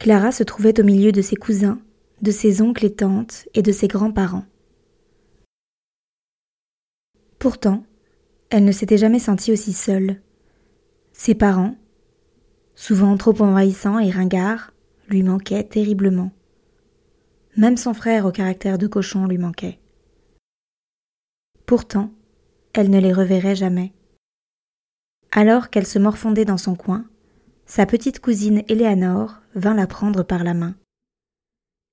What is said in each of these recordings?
Clara se trouvait au milieu de ses cousins, de ses oncles et tantes et de ses grands-parents. Pourtant, elle ne s'était jamais sentie aussi seule. Ses parents, souvent trop envahissants et ringards, lui manquaient terriblement. Même son frère au caractère de cochon lui manquait. Pourtant, elle ne les reverrait jamais. Alors qu'elle se morfondait dans son coin, sa petite cousine Éléanore vint la prendre par la main.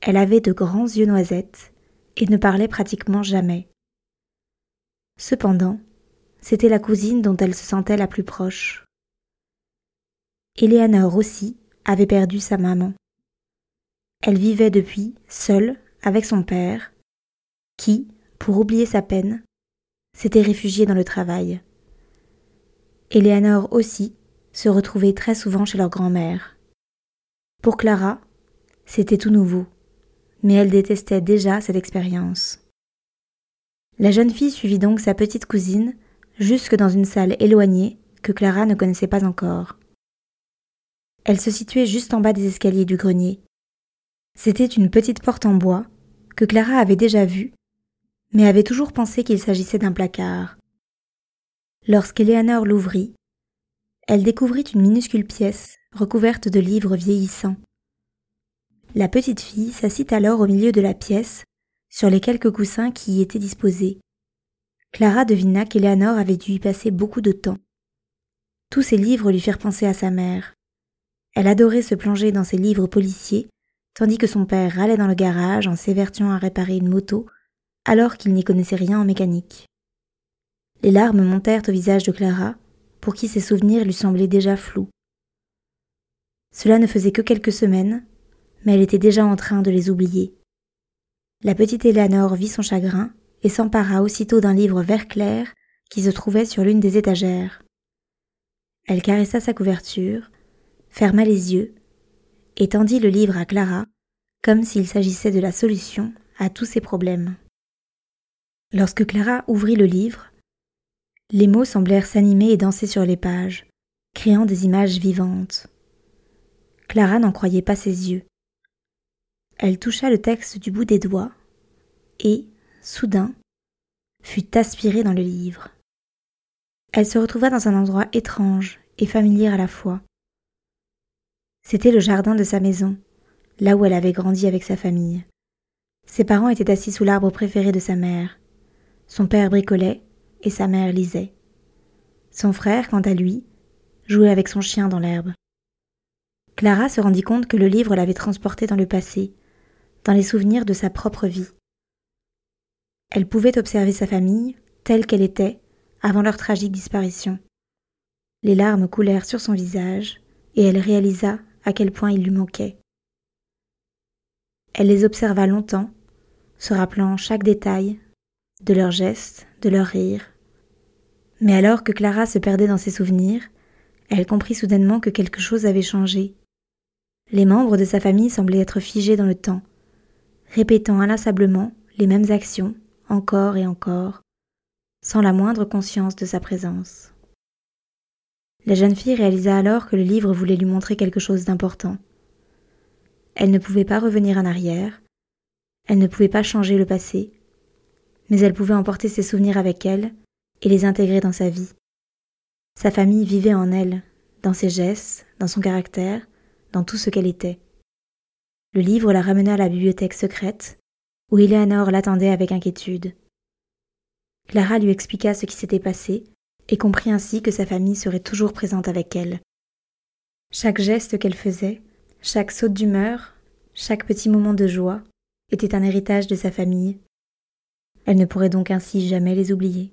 Elle avait de grands yeux noisettes et ne parlait pratiquement jamais. Cependant, c'était la cousine dont elle se sentait la plus proche. Éléanore aussi avait perdu sa maman. Elle vivait depuis seule avec son père, qui, pour oublier sa peine, s'était réfugié dans le travail. Éléanore aussi se retrouvaient très souvent chez leur grand-mère. Pour Clara, c'était tout nouveau, mais elle détestait déjà cette expérience. La jeune fille suivit donc sa petite cousine jusque dans une salle éloignée que Clara ne connaissait pas encore. Elle se situait juste en bas des escaliers du grenier. C'était une petite porte en bois que Clara avait déjà vue, mais avait toujours pensé qu'il s'agissait d'un placard. Lorsqu'Éléanore l'ouvrit, elle découvrit une minuscule pièce recouverte de livres vieillissants. La petite fille s'assit alors au milieu de la pièce, sur les quelques coussins qui y étaient disposés. Clara devina qu'Éléanore avait dû y passer beaucoup de temps. Tous ces livres lui firent penser à sa mère. Elle adorait se plonger dans ses livres policiers, tandis que son père râlait dans le garage en s'évertuant à réparer une moto, alors qu'il n'y connaissait rien en mécanique. Les larmes montèrent au visage de Clara, pour qui ses souvenirs lui semblaient déjà flous. Cela ne faisait que quelques semaines, mais elle était déjà en train de les oublier. La petite Éléanore vit son chagrin et s'empara aussitôt d'un livre vert clair qui se trouvait sur l'une des étagères. Elle caressa sa couverture, ferma les yeux et tendit le livre à Clara comme s'il s'agissait de la solution à tous ses problèmes. Lorsque Clara ouvrit le livre, les mots semblèrent s'animer et danser sur les pages, créant des images vivantes. Clara n'en croyait pas ses yeux. Elle toucha le texte du bout des doigts et, soudain, fut aspirée dans le livre. Elle se retrouva dans un endroit étrange et familier à la fois. C'était le jardin de sa maison, là où elle avait grandi avec sa famille. Ses parents étaient assis sous l'arbre préféré de sa mère. Son père bricolait et sa mère lisait. Son frère, quant à lui, jouait avec son chien dans l'herbe. Clara se rendit compte que le livre l'avait transportée dans le passé, dans les souvenirs de sa propre vie. Elle pouvait observer sa famille telle qu'elle était avant leur tragique disparition. Les larmes coulèrent sur son visage et elle réalisa à quel point il lui manquait. Elle les observa longtemps, se rappelant chaque détail de leurs gestes, de leurs rires. Mais alors que Clara se perdait dans ses souvenirs, elle comprit soudainement que quelque chose avait changé. Les membres de sa famille semblaient être figés dans le temps, répétant inlassablement les mêmes actions, encore et encore, sans la moindre conscience de sa présence. La jeune fille réalisa alors que le livre voulait lui montrer quelque chose d'important. Elle ne pouvait pas revenir en arrière, elle ne pouvait pas changer le passé, mais elle pouvait emporter ses souvenirs avec elle et les intégrer dans sa vie. Sa famille vivait en elle, dans ses gestes, dans son caractère, dans tout ce qu'elle était. Le livre la ramena à la bibliothèque secrète, où Eleanor l'attendait avec inquiétude. Clara lui expliqua ce qui s'était passé et comprit ainsi que sa famille serait toujours présente avec elle. Chaque geste qu'elle faisait, chaque saute d'humeur, chaque petit moment de joie était un héritage de sa famille elle ne pourrait donc ainsi jamais les oublier.